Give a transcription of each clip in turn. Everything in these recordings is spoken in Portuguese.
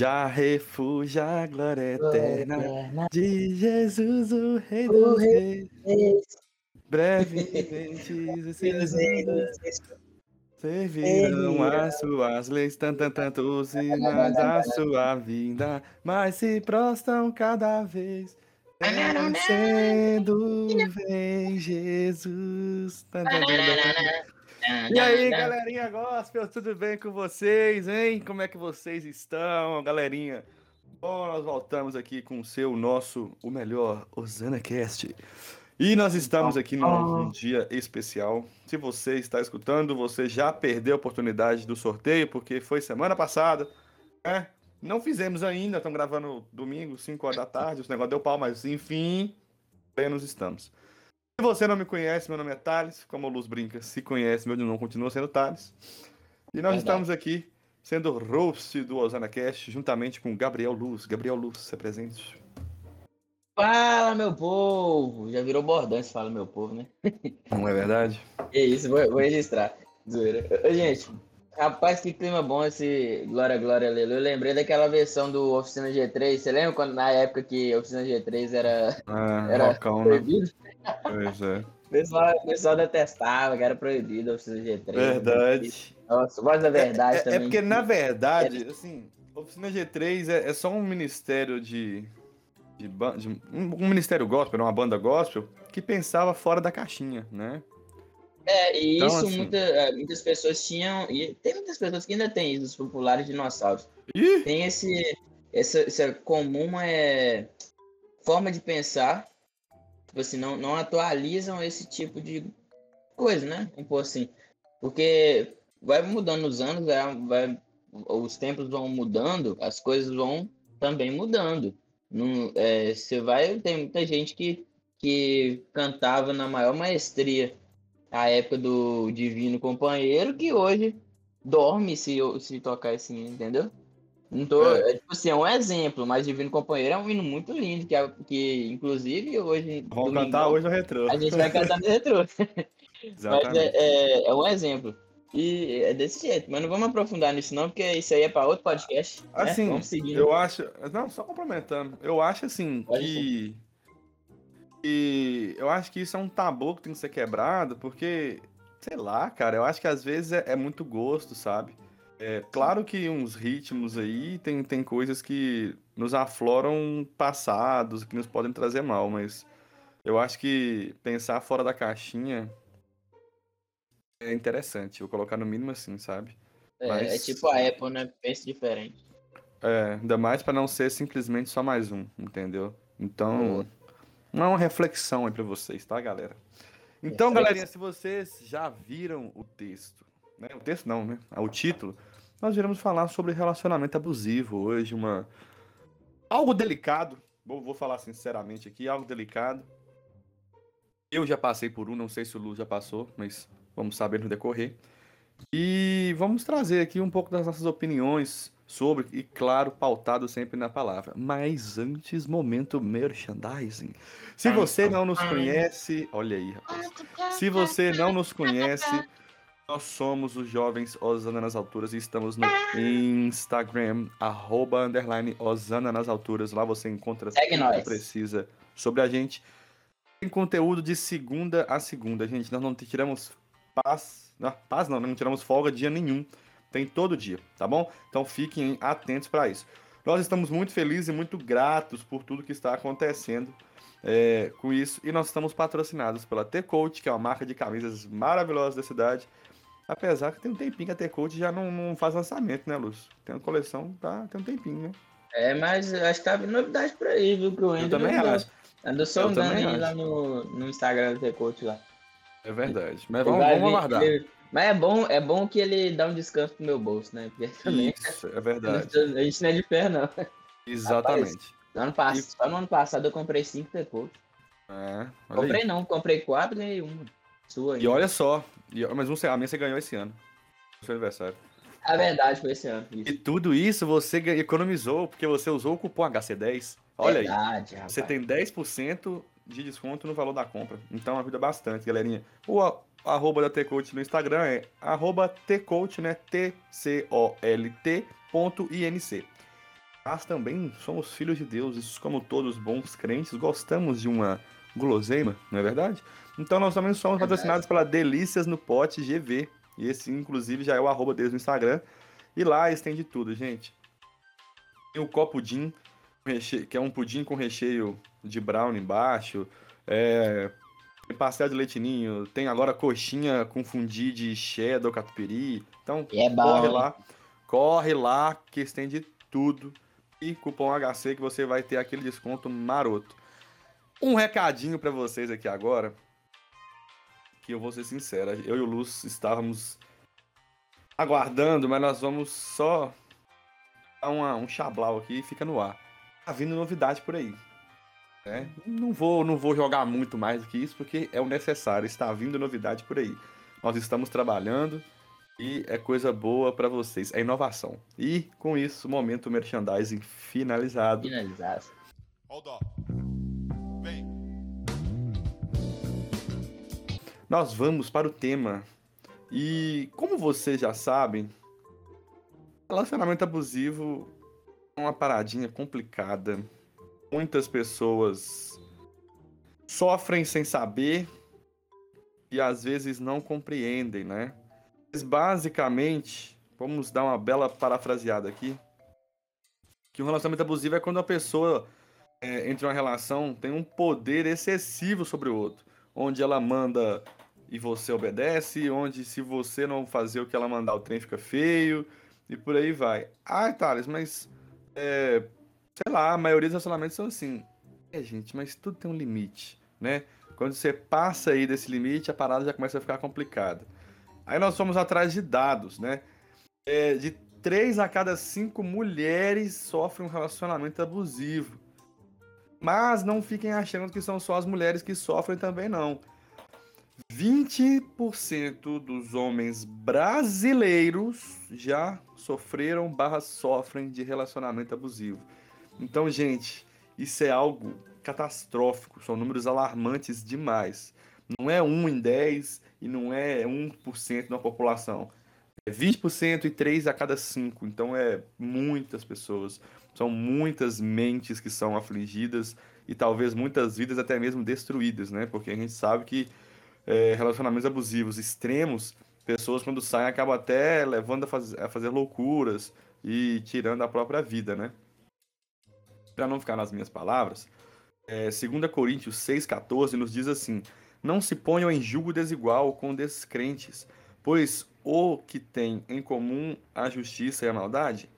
Já refúgio a glória eterna de Jesus, o Rei dos Rei Reis. Brevemente esses mundos servirão as suas leis, tanto, tanto, tanto sinais a sua vinda, mas se prostram cada vez. Sendo vem Jesus. Tan, tan, tan, tan. E aí, galerinha gospel, tudo bem com vocês, hein? Como é que vocês estão, galerinha? Bom, nós voltamos aqui com o seu, nosso, o melhor, Osana Cast. E nós estamos aqui num, num dia especial. Se você está escutando, você já perdeu a oportunidade do sorteio, porque foi semana passada, né? Não fizemos ainda, estamos gravando domingo, 5 horas da tarde, o negócio deu pau, mas enfim, plenos estamos. Se você não me conhece, meu nome é Thales, como o Luz brinca, se conhece, meu nome continua sendo Thales. E nós Verdade. estamos aqui sendo host do Osana Cast, juntamente com Gabriel Luz. Gabriel Luz, se presente. Fala, meu povo! Já virou bordão se fala, meu povo, né? Não é verdade? É isso, vou, vou registrar. Zoeira. Gente, rapaz, que clima bom esse Glória, Glória, Aleluia. Eu lembrei daquela versão do Oficina G3. Você lembra quando na época que a Oficina G3 era, Ah, era rocão, né? Pois é. O pessoal, o pessoal detestava que era proibido a Oficina G3. Verdade. Nossa, voz da verdade É, é também. porque, na verdade, assim, Oficina G3 é, é só um ministério de. de, de- um, um ministério gospel, uma banda gospel, que pensava fora da caixinha, né? É, e Então, isso assim- muita- é, muitas pessoas tinham, e tem muitas pessoas que ainda têm isso, os populares dinossauros. Ih! Tem esse, essa, essa comum é, forma de pensar, tipo assim, não, não atualizam esse tipo de coisa, né? Vamos pôr assim. Porque vai mudando os anos, vai, vai- os tempos vão mudando, as coisas vão também mudando. Não, é, você vai, tem muita gente que, que cantava na maior maestria a época do Divino Companheiro, que hoje dorme se, se tocar assim, entendeu? Não tô, É. é, tipo assim, é um exemplo, mas Divino Companheiro é um hino muito lindo, que, é- que inclusive hoje. Vamos domingão, cantar hoje no retrô. A gente vai cantar no retrô. Mas é, é, é um exemplo. E é desse jeito, mas não vamos aprofundar nisso, não, porque isso aí é para outro podcast. né? Assim, Vamos seguindo. eu acho. Não, só complementando. Eu acho assim Pode que. que eu acho que isso é um tabu que tem que ser quebrado, porque, sei lá, cara, eu acho que às vezes é, é muito gosto, sabe? É claro que uns ritmos aí tem, tem coisas que nos afloram passados, que nos podem trazer mal, mas eu acho que pensar fora da caixinha é interessante. Vou colocar no mínimo assim, sabe? É, mas- é tipo a Apple, né? Pensa diferente. É, ainda mais pra não ser simplesmente só mais um, entendeu? Então, não é uma reflexão aí pra vocês, tá, galera? Então, Reflexão. galerinha, se vocês já viram o texto, né? O texto não, né? Ah, O título, nós iremos falar sobre relacionamento abusivo hoje, uma algo delicado. Vou, vou falar sinceramente aqui, algo delicado. Eu já passei por um, não sei se o Lu já passou, mas vamos saber no decorrer. E vamos trazer aqui um pouco das nossas opiniões sobre, e claro, pautado sempre na palavra. Mas antes, momento merchandising. Se você não nos conhece, olha aí, rapaz. Se você não nos conhece, nós somos os jovens Osana nas Alturas e estamos no Instagram, arroba, underline, Osana nas Alturas. Lá você encontra Segue tudo que precisa sobre a gente. Tem conteúdo de segunda a segunda, gente. Nós não tiramos paz, não, paz não, não tiramos folga dia nenhum. Tem todo dia, tá bom? Então fiquem atentos para isso. Nós estamos muito felizes e muito gratos por tudo que está acontecendo é, com isso. E nós estamos patrocinados pela T-Coach, que é uma marca de camisas maravilhosa da cidade. Apesar que tem um tempinho que a T-Coach já não, não faz lançamento, né, Luz? Tem uma coleção, tá? Tem um tempinho, né? É, mas acho que tá vindo novidade por aí, viu? Que o Eu Andrew também andou- acho. Andou sondando aí lá no, no Instagram do T-Coach lá. É verdade. Mas vamos, vamos aguardar. ele- Mas é bom, é bom que ele dá um descanso pro meu bolso, né? Porque também Isso, é verdade. a gente não é de ferro, não. Exatamente. No ano pass... Só no ano passado eu comprei cinco T-Coach. É, olha aí. Comprei não, comprei quatro e ganhei uma. Sua aí. E olha só, e- mas você, a minha você ganhou esse ano. No seu aniversário. A verdade foi esse ano. E Isso. tudo isso você economizou, porque você usou o cupom HC10. Olha aí. verdade, rapaz. Você tem 10% de desconto no valor da compra. Então ajuda bastante, galerinha. O arroba da T-Coach no Instagram é arroba T-Coach, né? T-C-O-L-T ponto I-N-C. Nós também somos filhos de Deus, como todos bons crentes, gostamos de uma guloseima, não é verdade? Então nós também somos verdade. patrocinados pela Delícias no Pote GV. E esse, inclusive, já é o arroba deles no Instagram. E lá eles têm de tudo, gente. Tem o copo Din, que é um pudim com recheio de brown embaixo. É, tem pastel de leitinho, tem agora coxinha com fundi de cheddar, catupiry. Então, é corre lá. Corre lá que eles têm de tudo. E cupom HC que você vai ter aquele desconto maroto. Um recadinho para vocês aqui agora. Que eu vou ser sincero, eu e o Luz estávamos aguardando, mas nós vamos só dar uma, um chablau aqui e fica no ar. Tá vindo novidade por aí. Né? Não, vou, não vou jogar muito mais do que isso, porque é o necessário. Está vindo novidade por aí. Nós estamos trabalhando e é coisa boa para vocês. É inovação. E com isso, momento merchandising finalizado. Finalizado. Hold up. Nós vamos para o tema. E como vocês já sabem, relacionamento abusivo é uma paradinha complicada muitas pessoas sofrem sem saber e às vezes não compreendem, né? Mas basicamente, vamos dar uma bela parafraseada aqui, que um relacionamento abusivo é quando a pessoa é, entre uma relação tem um poder excessivo sobre o outro, onde ela manda e você obedece, onde se você não fazer o que ela mandar o trem fica feio e por aí vai. Ah, Thales, mas é, sei lá, a maioria dos relacionamentos são assim. É, gente, mas tudo tem um limite, né? Quando você passa aí desse limite, a parada já começa a ficar complicada. Aí nós fomos atrás de dados, né? É, de três a cada cinco mulheres sofrem um relacionamento abusivo. Mas não fiquem achando que são só as mulheres que sofrem também, não. 20% dos homens brasileiros já sofreram barra sofrem de relacionamento abusivo. Então, gente, isso é algo catastrófico, são números alarmantes demais. Não é 1 em 10 e não é 1% da população. É 20% e 3 a cada 5. Então é muitas pessoas. São muitas mentes que são afligidas e talvez muitas vidas até mesmo destruídas, né? Porque a gente sabe que é, relacionamentos abusivos extremos, pessoas quando saem acabam até levando a, faz, a fazer loucuras e tirando a própria vida, né? para não ficar nas minhas palavras, é, 2 Coríntios 6,14 nos diz assim: Não se ponham em julgo desigual com descrentes, pois o que tem em comum a justiça e a maldade,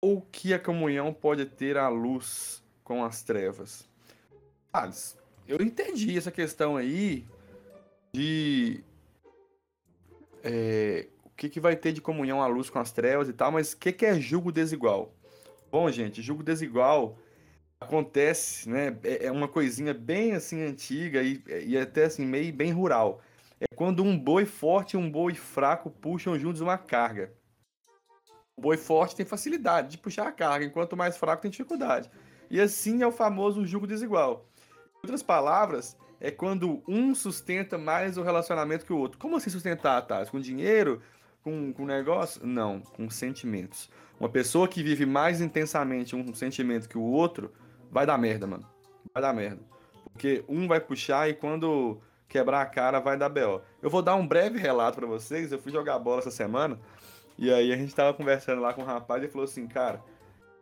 ou que a comunhão pode ter a luz com as trevas. Alice, eu entendi essa questão aí de é, o que, que vai ter de comunhão a luz com as trevas e tal, mas o que, que é julgo desigual? Bom, gente, julgo desigual acontece, né? É, é uma coisinha bem assim antiga e, e até assim meio bem rural. É quando um boi forte e um boi fraco puxam juntos uma carga. O boi forte tem facilidade de puxar a carga, enquanto o mais fraco tem dificuldade. E assim é o famoso julgo desigual. Em outras palavras, é quando um sustenta mais o relacionamento que o outro. Como assim sustentar, tá? Com dinheiro? Com, com negócio? Não, com sentimentos. Uma pessoa que vive mais intensamente um sentimento que o outro, vai dar merda, mano. Vai dar merda. Porque um vai puxar e quando quebrar a cara vai dar BO. Eu vou dar um breve relato para vocês. Eu fui jogar bola essa semana e aí a gente tava conversando lá com um rapaz e falou assim, cara,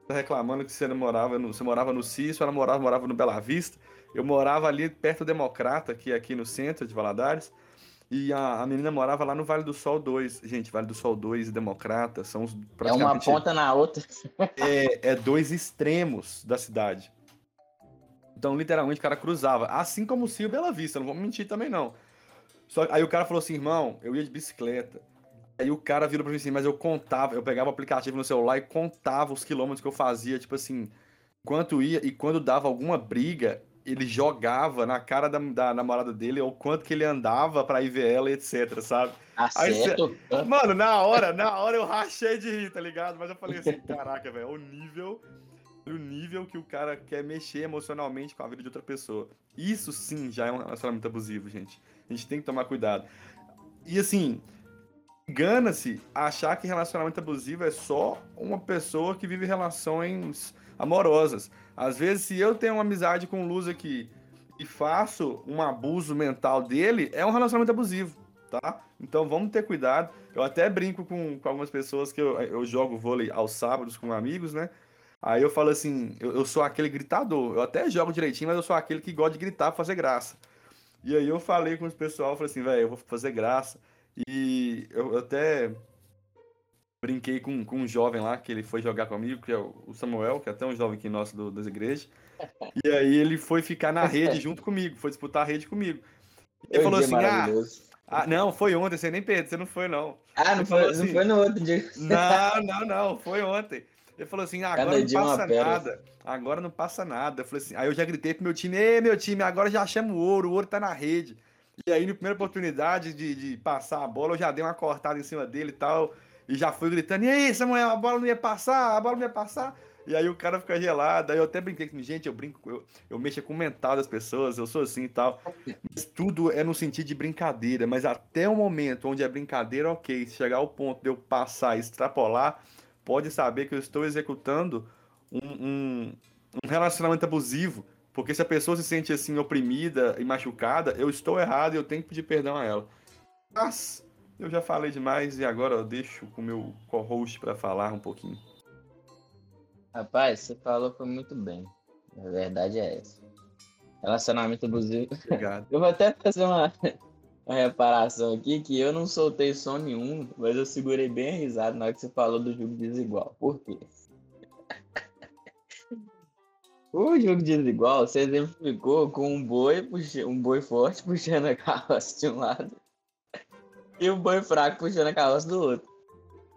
tá reclamando que você morava no, você morava no Cício, ela morava, morava no Bela Vista. Eu morava ali perto do Democrata, que é aqui no centro de Valadares. E a, a menina morava lá no Vale do Sol 2. Gente, Vale do Sol 2 e Democrata são os praticamente... É uma ponta na outra. é, é dois extremos da cidade. Então, literalmente, o cara cruzava. Assim como o Cio Bela Vista, não vou mentir também não. Só, aí o cara falou assim, irmão, eu ia de bicicleta. Aí o cara virou pra mim assim, mas eu contava, eu pegava o aplicativo no celular e contava os quilômetros que eu fazia, tipo assim, quanto ia e quando dava alguma briga, ele jogava na cara da, da namorada dele o quanto que ele andava pra ir ver ela, etc, sabe? Aí, mano, na hora, na hora eu rachei de rir, tá ligado? Mas eu falei assim, caraca, velho, o nível o nível que o cara quer mexer emocionalmente com a vida de outra pessoa. Isso sim já é um relacionamento abusivo, gente. A gente tem que tomar cuidado. E assim, engana-se achar que relacionamento abusivo é só uma pessoa que vive relações amorosas. Às vezes, se eu tenho uma amizade com um Luz aqui e faço um abuso mental dele, é um relacionamento abusivo, tá? Então vamos ter cuidado. Eu até brinco com, com algumas pessoas que eu, eu jogo vôlei aos sábados com amigos, né? Aí eu falo assim, eu, eu, sou aquele gritador. Eu até jogo direitinho, mas eu sou aquele que gosta de gritar pra fazer graça. E aí eu falei com os pessoal, falei assim, velho, eu vou fazer graça. E eu até brinquei com, com um jovem lá, que ele foi jogar comigo, que é o Samuel, que é até um jovem aqui nosso do, das igrejas. E aí ele foi ficar na rede junto comigo, foi disputar a rede comigo. Ele falou assim, ah, ah, não, foi ontem, você nem pensa, você não foi não. Ah, não, foi, assim, não foi no outro dia. Não, não, não, foi ontem. Ele falou assim, ah, agora não passa nada, agora não passa nada. Eu falei assim, aí eu já gritei pro meu time, ei, meu time, agora já chama o ouro, o ouro tá na rede. E aí, na primeira oportunidade de, de passar a bola, eu já dei uma cortada em cima dele e tal. E já fui gritando, e aí, Samuel, a bola não ia passar, a bola não ia passar. E aí o cara fica gelado. Aí eu até brinquei com gente, eu brinco, eu, eu mexo com o mental das pessoas, eu sou assim e tal. Mas tudo é no sentido de brincadeira. Mas até o momento onde é brincadeira, ok. Se chegar ao ponto de eu passar extrapolar, pode saber que eu estou executando um, um, um relacionamento abusivo porque se a pessoa se sente assim oprimida e machucada, eu estou errado e eu tenho que pedir perdão a ela. Mas eu já falei demais e agora eu deixo com o meu co-host para falar um pouquinho. Rapaz, você falou foi muito bem. A verdade é essa. Relacionamento abusivo. Obrigado. eu vou até fazer uma, uma reparação aqui que eu não soltei som nenhum, mas eu segurei bem a risada na hora que você falou do jogo desigual. Por quê? O jogo desigual você exemplificou com um boi, puxa, um boi forte puxando a carroça de um lado e um boi fraco puxando a carroça do outro.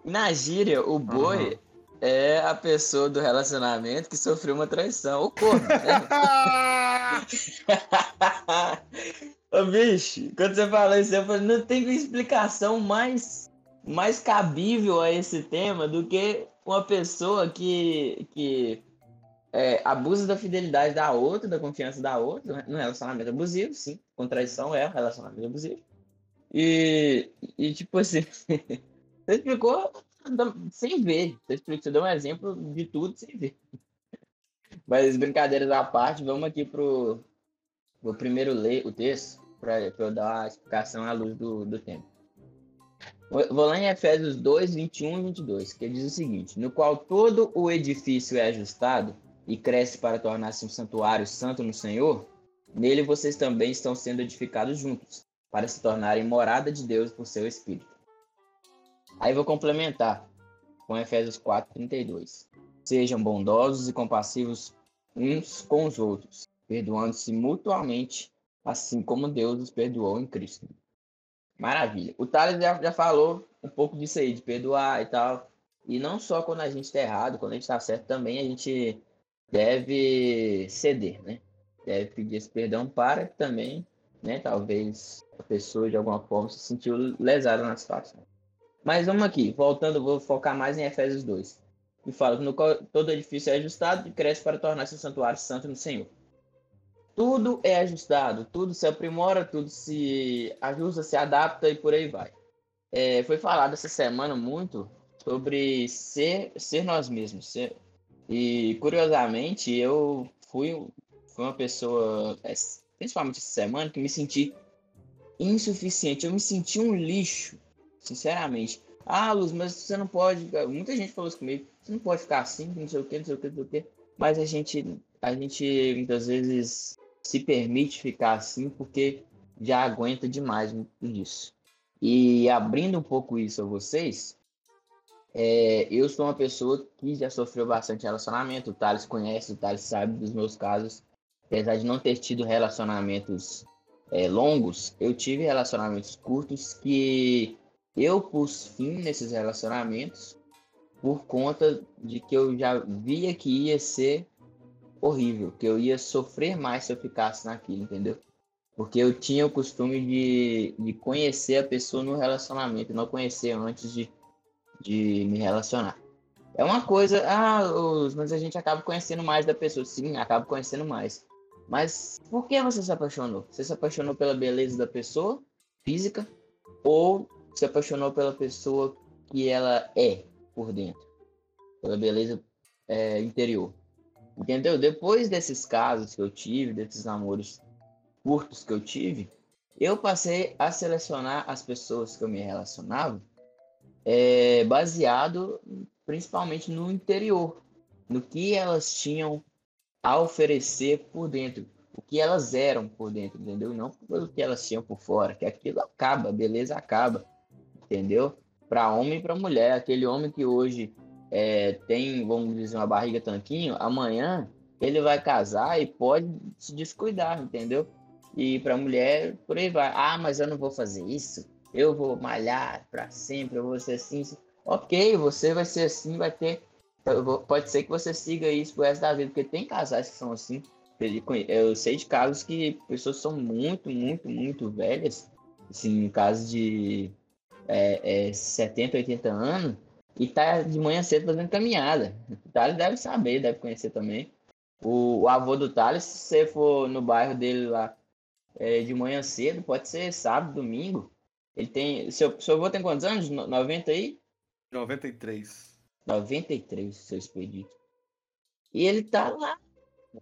Na gíria, o boi uhum. é a pessoa do relacionamento que sofreu uma traição. O corpo, né? Ô, bicho, quando você fala isso, eu falei, não tem explicação mais, mais cabível a esse tema do que uma pessoa que, que é, abusa da fidelidade da outra, da confiança da outra, né? no relacionamento abusivo, sim. Contradição é um relacionamento abusivo. E, e tipo assim, você explicou sem ver. Você, explicou, você deu um exemplo de tudo sem ver. Mas brincadeiras à parte, vamos aqui pro, pro primeiro ler o texto, para eu dar a explicação à luz do, do tempo. Vou lá em Efésios 2, 21 e 22, que diz o seguinte: No qual todo o edifício é ajustado e cresce para tornar-se um santuário santo no Senhor, nele vocês também estão sendo edificados juntos, para se tornarem morada de Deus por seu Espírito. Aí vou complementar com Efésios 4:32. Sejam bondosos e compassivos uns com os outros, perdoando-se mutuamente, assim como Deus os perdoou em Cristo. Maravilha. O Thales já, já falou um pouco disso aí, de perdoar e tal. E não só quando a gente está errado, quando a gente está certo também, a gente deve ceder, né? Deve pedir esse perdão para que também, né, talvez a pessoa de alguma forma se sentiu lesada na situação. Mas vamos aqui, voltando, vou focar mais em Efésios 2. Que fala que no qual todo edifício é ajustado e cresce para tornar-se um santuário santo no Senhor. Tudo é ajustado, tudo se aprimora, tudo se ajusta, se adapta e por aí vai. É, foi falado essa semana muito sobre ser, ser nós mesmos, ser, e curiosamente, eu fui, fui uma pessoa, é, principalmente essa semana, que me senti insuficiente. Eu me senti um lixo, sinceramente. Ah, Luz, mas você não pode. Muita gente falou isso comigo. Você não pode ficar assim, não sei o que, não sei o que, não sei o que. Mas a gente, a gente muitas vezes se permite ficar assim porque já aguenta demais disso. E abrindo um pouco isso a vocês, é, eu sou uma pessoa que já sofreu bastante relacionamento. O Thales conhece, o Thales sabe dos meus casos. Apesar de não ter tido relacionamentos é, longos, eu tive relacionamentos curtos que eu pus fim nesses relacionamentos por conta de que eu já via que ia ser horrível, que eu ia sofrer mais se eu ficasse naquilo, entendeu? Porque eu tinha o costume de, de conhecer a pessoa no relacionamento, não conhecer antes de de me relacionar. É uma coisa, ah, mas a gente acaba conhecendo mais da pessoa. Sim, acaba conhecendo mais. Mas por que você se apaixonou? Você se apaixonou pela beleza da pessoa, física, ou se apaixonou pela pessoa que ela é por dentro, pela beleza é, interior. Entendeu? Depois desses casos que eu tive, desses namoros curtos que eu tive, eu passei a selecionar as pessoas que eu me relacionava é, baseado principalmente no interior, no que elas tinham a oferecer por dentro, o que elas eram por dentro, entendeu? Não pelo que elas tinham por fora, que aquilo acaba, beleza acaba, entendeu? Para homem e para mulher, aquele homem que hoje é, tem, vamos dizer, uma barriga tanquinho, amanhã ele vai casar e pode se descuidar, entendeu? E para mulher, por aí vai. Ah, mas eu não vou fazer isso. Eu vou malhar para sempre, eu vou ser assim. Ok, você vai ser assim, vai ter. Pode ser que você siga isso pro resto da vida, porque tem casais que são assim. Eu sei de casos que pessoas são muito, muito, muito velhas, assim, em caso de é, é, 70, 80 anos, e tá de manhã cedo fazendo caminhada. O Thales deve saber, deve conhecer também. O, o avô do Thales, se você for no bairro dele lá é, de manhã cedo, pode ser sábado, domingo. Ele tem. Seu, seu avô tem quantos anos? 90 aí? 93. 93, seu expedito. E ele tá lá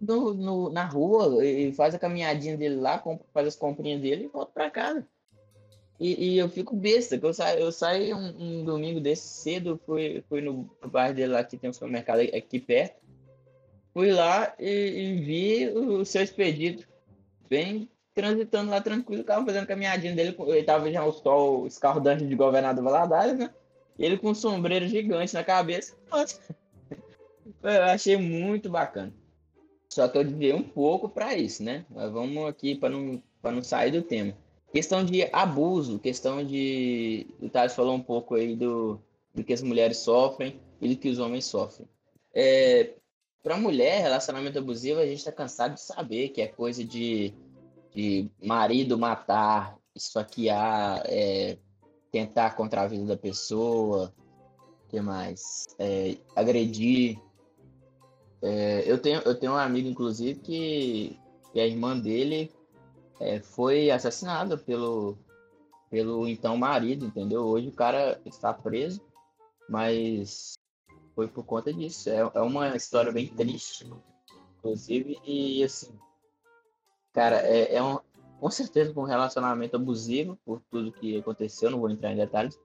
no, no, na rua e faz a caminhadinha dele lá, faz as comprinhas dele e volta pra casa. E, e, eu fico besta, que eu saio, eu saio um, um, domingo desse cedo, fui, fui no, bairro dele lá que tem um supermercado aqui perto. Fui lá e, e vi o, o seu expedito bem transitando lá tranquilo, o carro fazendo caminhadinha dele, ele tava já o sol escaldante de governador Valadares, né? Ele com um sombreiro gigante na cabeça. Eu achei muito bacana. Só que eu desviei um pouco para isso, né? Mas vamos aqui para não, não sair do tema. Questão de abuso, questão de. O Thales falou um pouco aí do, do que as mulheres sofrem e do que os homens sofrem. É, para mulher, relacionamento abusivo, a gente está cansado de saber que é coisa de, de marido matar, esfaquear, é, tentar contra a vida da pessoa, que mais? É, agredir. É, eu, tenho, eu tenho um amigo, inclusive, que, que a irmã dele é, foi assassinada pelo, pelo então marido, entendeu? Hoje o cara está preso, mas foi por conta disso. É, é uma história bem triste, inclusive, e assim, cara, é, é um, com certeza um relacionamento abusivo por tudo que aconteceu, não vou entrar em detalhes.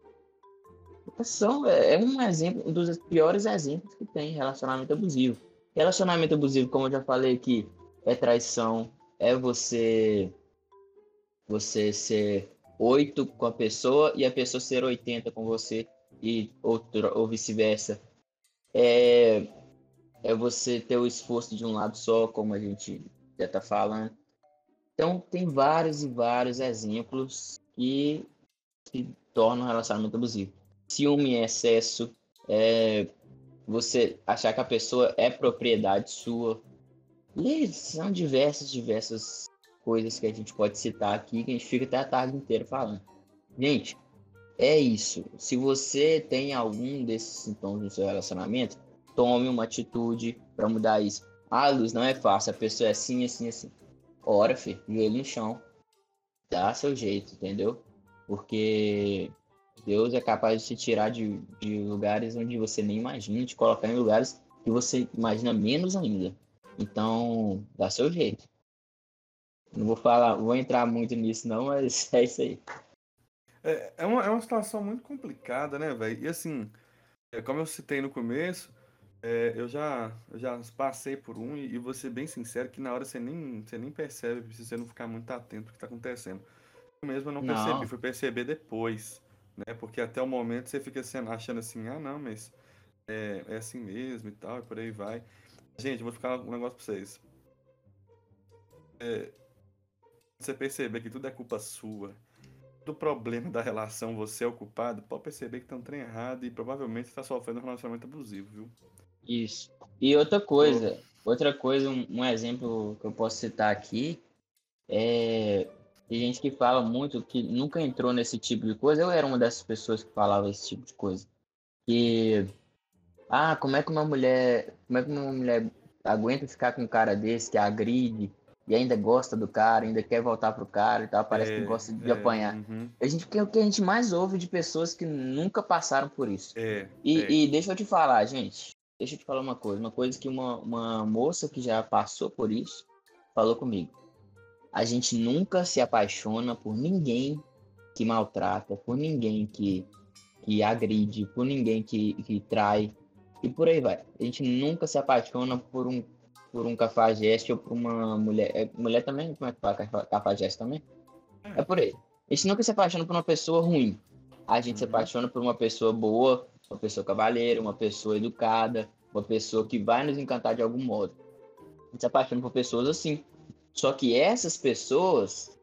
São, é, é um exemplo, um dos piores exemplos que tem relacionamento abusivo. Relacionamento abusivo, como eu já falei aqui, é traição, é você você ser 8 com a pessoa e a pessoa ser 80 com você e outro, ou vice-versa. É, é você ter o esforço de um lado só, como a gente já está falando. Então, tem vários e vários exemplos que, que tornam o relacionamento abusivo. Ciúme em excesso, é, você achar que a pessoa é propriedade sua. E são diversas, diversas coisas que a gente pode citar aqui, que a gente fica até a tarde inteira falando. Gente, é isso. Se você tem algum desses sintomas no seu relacionamento, tome uma atitude para mudar isso. Ah, Luz, não é fácil, a pessoa é assim, assim, assim. Ora, filho, joelho no chão. Dá seu jeito, entendeu? Porque Deus é capaz de te tirar de, de lugares onde você nem imagina, te colocar em lugares que você imagina menos ainda. Então, dá seu jeito. Não vou falar, vou entrar muito nisso não, mas é isso aí. É, é, uma, é uma situação muito complicada, né, velho? E assim, é, como eu citei no começo, é, eu, já, eu já passei por um e, e vou ser bem sincero que na hora você nem, você nem percebe se você não ficar muito atento ao que está acontecendo. Eu mesmo não percebi, não. fui perceber depois, né? Porque até o momento você fica sendo, achando assim, ah não, mas é, é assim mesmo e tal, e por aí vai. Gente, vou ficar um negócio pra vocês. É, você perceber que tudo é culpa sua, do problema da relação você é o culpado, pode perceber que tem um trem errado e provavelmente está sofrendo um relacionamento abusivo, viu? Isso. E outra coisa, outra coisa, um, um, exemplo que eu posso citar aqui é tem gente que fala muito que nunca entrou nesse tipo de coisa. Eu era uma dessas pessoas que falava esse tipo de coisa. Que ah, como é que uma mulher, como é que uma mulher aguenta ficar com um cara desse que agride, e ainda gosta do cara, ainda quer voltar pro cara e tal, parece É, que gosta de é, apanhar. uhum, A gente, que é o que a gente mais ouve de pessoas que nunca passaram por isso. é, E, é. e deixa eu te falar, gente. Deixa eu te falar uma coisa. Uma coisa que uma, uma moça que já passou por isso falou comigo. A gente nunca se apaixona por ninguém que maltrata, por ninguém que, que agride, por ninguém que, que trai. E por aí vai. A gente nunca se apaixona por um, por um cafajeste ou por uma mulher. é, mulher também? Como é que fala cafa- cafajeste também? É por aí. A gente nunca se apaixona por uma pessoa ruim. A gente se Uhum. apaixona por uma pessoa boa, uma pessoa cavalheira, uma pessoa educada, uma pessoa que vai nos encantar de algum modo. A gente se apaixona por pessoas assim. Só que essas pessoas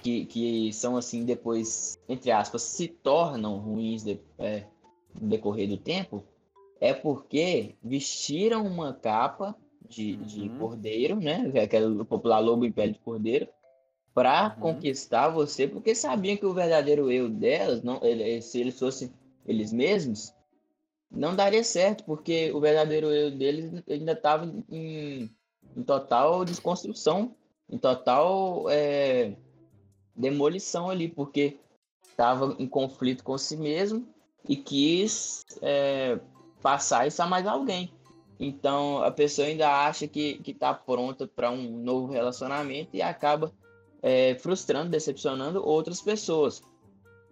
que, que são assim depois, entre aspas, se tornam ruins de- é, no decorrer do tempo, é porque vestiram uma capa de, de Uhum. cordeiro, né? é Aquele popular lobo em pele de cordeiro, para Uhum. conquistar você, porque sabiam que o verdadeiro eu delas, não, ele- se eles fossem eles mesmos, não daria certo, porque o verdadeiro eu deles ainda estava em, em total desconstrução, em total é, demolição ali, porque estava em conflito com si mesmo e quis é, passar isso a mais alguém. Então a pessoa ainda acha que está pronta para um novo relacionamento e acaba é, frustrando, decepcionando outras pessoas.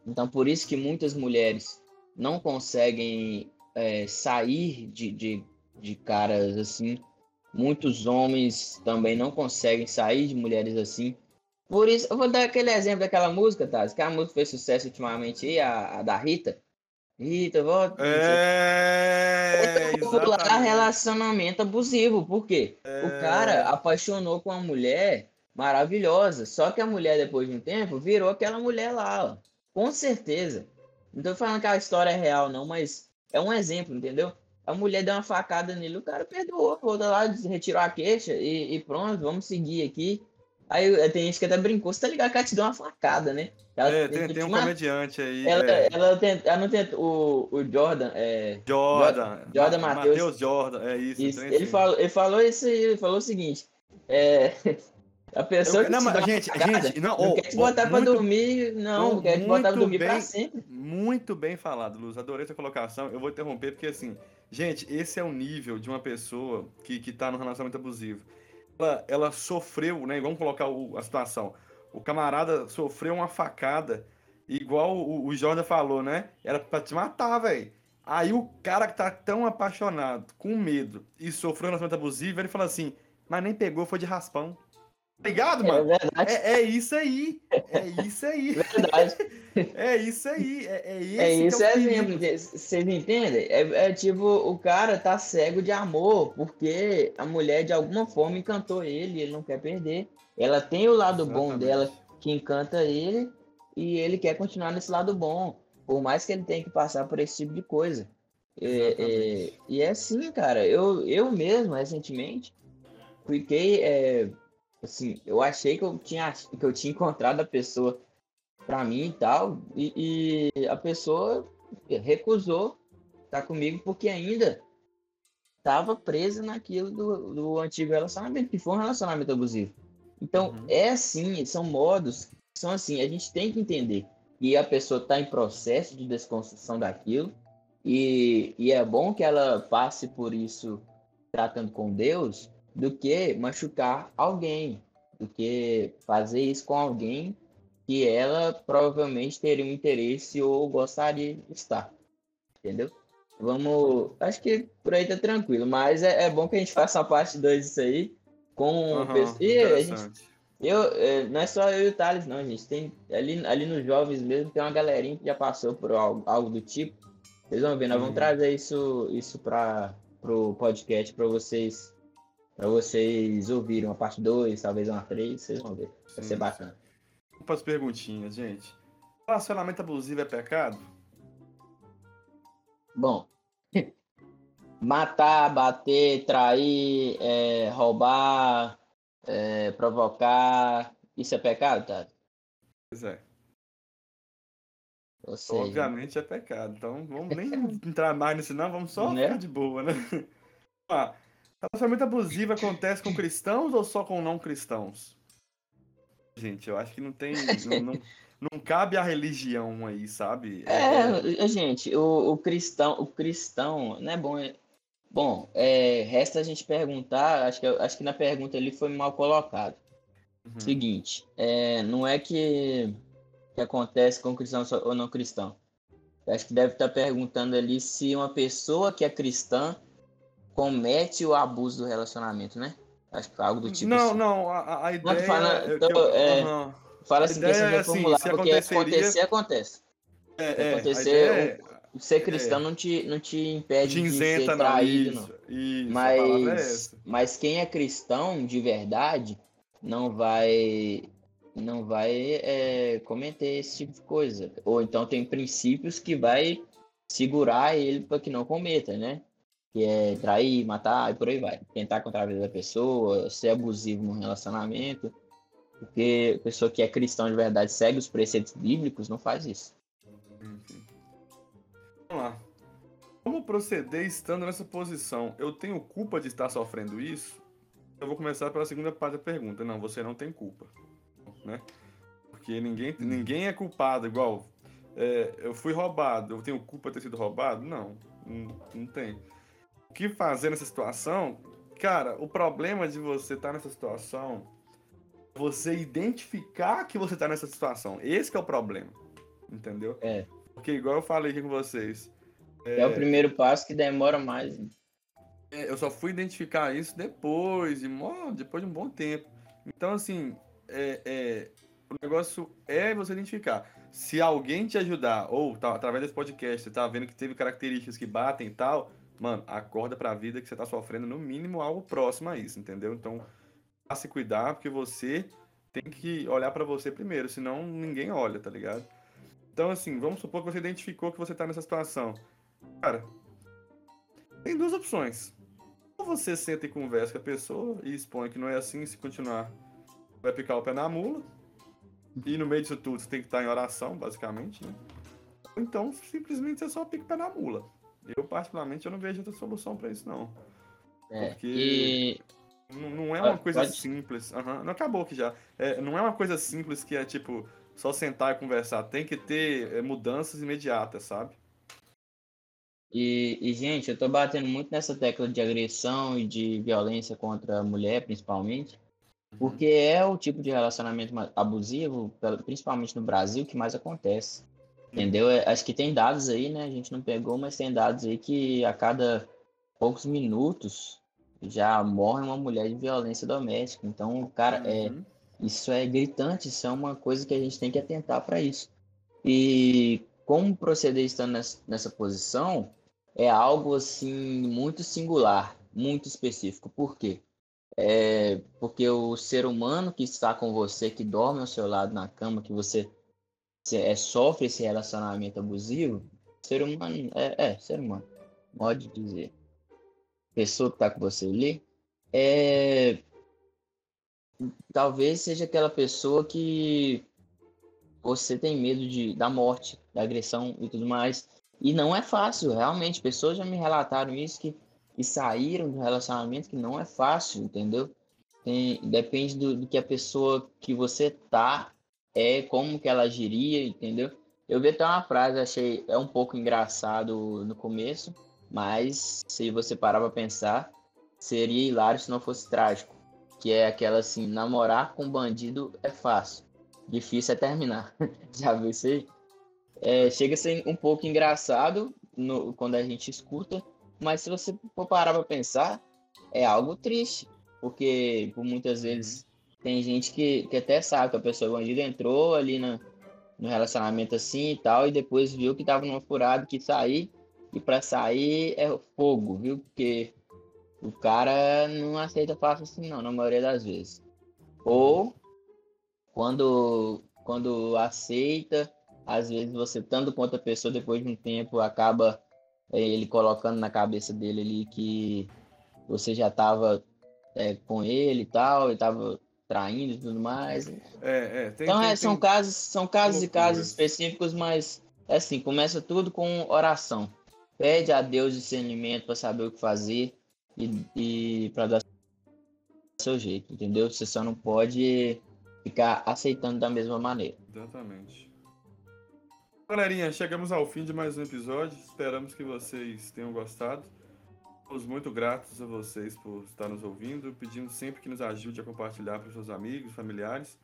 Então por isso que muitas mulheres não conseguem é, sair de, de, de caras assim. Muitos homens também não conseguem sair de mulheres assim. Por isso, eu vou dar aquele exemplo daquela música, Taz, que a música fez sucesso ultimamente aí, a, a da Rita. Rita, volta. É, popular exatamente. relacionamento abusivo. Por quê? É. O cara apaixonou com uma mulher maravilhosa. Só que a mulher, depois de um tempo, virou aquela mulher lá, ó. Com certeza. Não tô falando que a história é real, não, mas é um exemplo, entendeu? A mulher deu uma facada nele, o cara perdoou, voltou lá, retirou a queixa e, e pronto, vamos seguir aqui. Aí tem gente que até brincou, você tá ligado que ela te deu uma facada, né? Ela É, tem, te tem um matar. comediante aí. Ela, é, ela, tent- ela não tentou. O, o Jordan, é, Jordan. Jordan Ma- Matheus. Matheus Jordan, é isso. Isso, ele, assim. falou, ele falou isso aí, ele falou o seguinte. É, a pessoa Eu- que não, mas, gente, facada gente, não, não ô, quer te botar pra muito- dormir, não, ô, quer te botar pra muito dormir pra bem. sempre. Muito bem falado, Luz. Adorei essa colocação. Eu vou interromper porque, assim, gente, esse é o nível de uma pessoa que, que tá num relacionamento abusivo. Ela, ela sofreu, né? Vamos colocar o- a situação. O camarada sofreu uma facada, igual o, o Jordan falou, né? Era pra te matar, velho. Aí o cara que tá tão apaixonado, com medo, e sofreu um relacionamento abusivo, ele fala assim, mas nem pegou, foi de raspão. Ligado, É mano? verdade, É, é isso aí. É isso aí. verdade. É isso aí. É, é É que isso, é é o perigo. mesmo. Vocês entendem? É, é tipo, o cara tá cego de amor, porque a mulher de alguma forma encantou ele, ele não quer perder. Ela tem o lado bom Exatamente. dela que encanta ele e ele quer continuar nesse lado bom, por mais que ele tenha que passar por esse tipo de coisa. É, é, e é assim, cara. Eu, eu mesmo, recentemente, fiquei. Assim, eu achei que eu tinha, que eu tinha encontrado a pessoa pra mim e tal, e, e a pessoa recusou estar comigo porque ainda estava presa naquilo do, do antigo relacionamento, que foi um relacionamento abusivo. Então, Uhum. é assim, são modos, são assim, a gente tem que entender que a pessoa está em processo de desconstrução daquilo, e, e é bom que ela passe por isso tratando com Deus, do que machucar alguém, do que fazer isso com alguém que ela provavelmente teria um interesse ou gostaria de estar. Entendeu? Vamos. Acho que por aí tá tranquilo, mas é, é bom que a gente faça a parte 2 disso aí. Com Aham, pessoas- e a gente eu, é, não é só eu e o Thales, não, gente. Tem ali, ali nos jovens mesmo, tem uma galerinha que já passou por algo, algo do tipo. Vocês vão ver, nós vamos Uhum. trazer isso, isso para o podcast para vocês para vocês ouvirem uma parte 2, talvez uma 3, vocês vão ver. Vai Sim, ser bacana. Para as perguntinhas, gente. Relacionamento abusivo é pecado? Bom, matar, bater, trair, é, roubar, é, provocar, isso é pecado, tá? Pois é. Seja, Obviamente é pecado. Então vamos nem entrar mais nisso, não. Vamos só Né? ficar de boa, né? Vamos lá. Relacionamento abusivo acontece com cristãos ou só com não cristãos? Gente, eu acho que não tem. não, não, não cabe a religião aí, sabe? É, gente, o, o cristão, o cristão, não é bom. é- Bom, é, resta a gente perguntar, acho que, acho que na pergunta ali foi mal colocado. Uhum. Seguinte, é, não é que, que acontece com cristão ou não cristão. Acho que deve estar perguntando ali se uma pessoa que é cristã comete o abuso do relacionamento, né? Acho que algo do tipo não, assim. não, a, a- ideia. fala- é então, eu- é, aham. Fala assim, que é você assim, reformular, se porque aconteceria- acontecer, acontece. É, é, a acontecer, é- Ser cristão não, te, não te impede te de ser traído, não. Isso, isso, é Mas, mas quem é cristão de verdade não vai não vai é, cometer esse tipo de coisa. Ou então tem princípios que vai segurar ele para que não cometa, né? Que é trair, matar e por aí vai. Tentar contra a vida da pessoa, ser abusivo no relacionamento. Porque a pessoa que é cristão de verdade segue os preceitos bíblicos, não faz isso. Vamos lá. Como proceder estando nessa posição? Eu tenho culpa de estar sofrendo isso? Eu vou começar pela segunda parte da pergunta. Não, você não tem culpa. Né? Porque ninguém, ninguém é culpado, igual. é, eu fui roubado, eu tenho culpa de ter sido roubado? Não, não, não tem. O que fazer nessa situação? Cara, o problema de você estar nessa situação é você identificar que você está nessa situação. Esse que é o problema. Entendeu? É. Porque igual eu falei aqui com vocês, É, o primeiro passo que demora mais. é, eu só fui identificar isso depois, de, depois de um bom tempo. Então, assim, é, é, o negócio é você identificar. Se alguém te ajudar, ou tá, através desse podcast, você tá vendo que teve características que batem e tal, mano, acorda pra vida que você tá sofrendo, no mínimo, algo próximo a isso, entendeu? Então, a se cuidar, porque você tem que olhar pra você primeiro, senão ninguém olha, tá ligado? Então, assim, vamos supor que você identificou que você tá nessa situação. Cara, tem duas opções. Ou você senta e conversa com a pessoa e expõe que não é assim, se continuar, vai picar o pé na mula. E no meio disso tudo você tem que estar em oração, basicamente, né? Ou então, simplesmente você só pica o pé na mula. Eu, particularmente, eu não vejo outra solução pra isso, não. É, Porque- e Não, é uma Pode- coisa pode. simples. Aham, Não acabou aqui já. É, não é uma coisa simples que é tipo só sentar e conversar. Tem que ter é, mudanças imediatas, sabe? E, e, gente, eu tô batendo muito nessa tecla de agressão e de violência contra a mulher, principalmente, porque é o tipo de relacionamento abusivo, principalmente no Brasil, que mais acontece. Entendeu? É, Acho que tem dados aí, né? A gente não pegou, mas tem dados aí que a cada poucos minutos já morre uma mulher de violência doméstica. Então, cara, é, Uhum. isso é gritante, isso é uma coisa que a gente tem que atentar para isso. E como proceder estando nessa, nessa posição é algo assim muito singular, muito específico. Por quê? É porque o ser humano que está com você, que dorme ao seu lado na cama, que você é, sofre esse relacionamento abusivo, ser humano, é, é ser humano, modo de dizer. Pessoa que está com você ali, é, talvez seja aquela pessoa que você tem medo de, da morte, da agressão e tudo mais. E não é fácil, realmente. Pessoas já me relataram isso, que, que saíram do relacionamento, que não é fácil, entendeu? Tem, depende do, do que a pessoa que você tá é, como que ela agiria, entendeu? Eu vi até uma frase, achei é um pouco engraçado no começo, mas se você parar pra pensar, seria hilário se não fosse trágico. Que é aquela assim, namorar com bandido é fácil, difícil é terminar. Já viu isso aí? É, chega a ser um pouco engraçado no- quando a gente escuta, mas se você for parar pra pensar, é algo triste, porque por muitas vezes tem gente que, que até sabe que a pessoa bandido entrou ali na, no relacionamento assim e tal, e depois viu que tava numa furada que sair, e pra sair é fogo, viu? Porque o cara não aceita fácil assim não, na maioria das vezes. Ou quando, quando aceita, às vezes você estando com outra pessoa, depois de um tempo, acaba é, ele colocando na cabeça dele ali que você já estava com ele e tal, e estava traindo e tudo mais. É, é. Tem, Então, tem- é, são tem- casos, são casos e casos específicos, mas é assim, começa tudo com oração. Pede a Deus discernimento para saber o que fazer. e, e para dar seu jeito, entendeu? Você só não pode ficar aceitando da mesma maneira. Exatamente. Galerinha, chegamos ao fim de mais um episódio. Esperamos que vocês tenham gostado. Estamos muito gratos a vocês por estar nos ouvindo. Pedimos sempre que nos ajude a compartilhar para os seus amigos, familiares,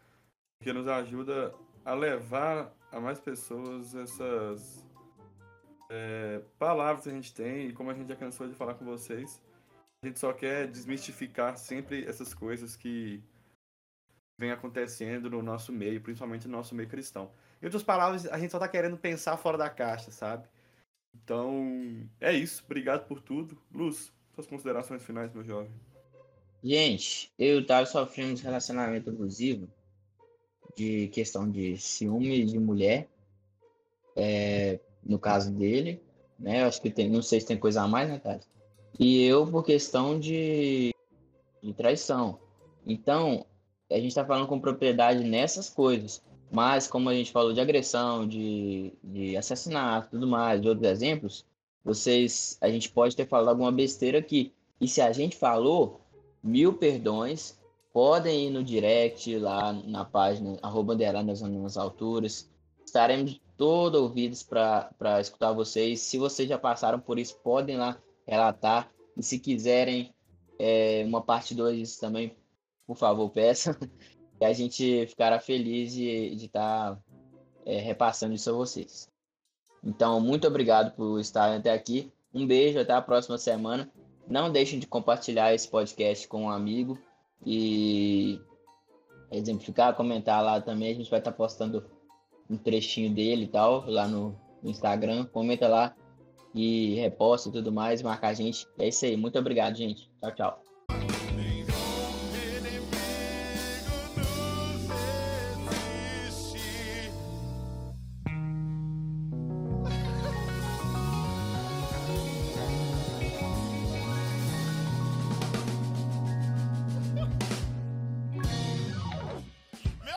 que nos ajuda a levar a mais pessoas essas é, palavras que a gente tem e como a gente já cansou de falar com vocês. A gente só quer desmistificar sempre essas coisas que vem acontecendo no nosso meio, principalmente no nosso meio cristão. Em outras palavras, a gente só tá querendo pensar fora da caixa, sabe? Então, é isso. Obrigado por tudo. Luz, suas considerações finais, meu jovem. Gente, eu e o Thales sofremos relacionamento abusivo de questão de ciúme de mulher. É, no caso dele, né? Acho que tem, não sei se tem coisa a mais, né, Thales? E eu por questão de, de traição. Então, a gente está falando com propriedade nessas coisas. Mas, como a gente falou de agressão, de, de assassinato tudo mais, de outros exemplos, vocês, a gente pode ter falado alguma besteira aqui. E se a gente falou, mil perdões, podem ir no direct lá na página arroba nas alturas. Estaremos todo ouvidos para escutar vocês. Se vocês já passaram por isso, podem lá relatar. E se quiserem é, uma parte 2 disso também, por favor, peça. E a gente ficará feliz de estar tá, é, repassando isso a vocês. Então, muito obrigado por estar até aqui. Um beijo, até a próxima semana. Não deixem de compartilhar esse podcast com um amigo e exemplificar, comentar lá também. A gente vai estar tá postando um trechinho dele e tal lá no Instagram. Comenta lá e reposta e tudo mais, marca a gente. É isso aí. Muito obrigado, gente. Tchau, tchau.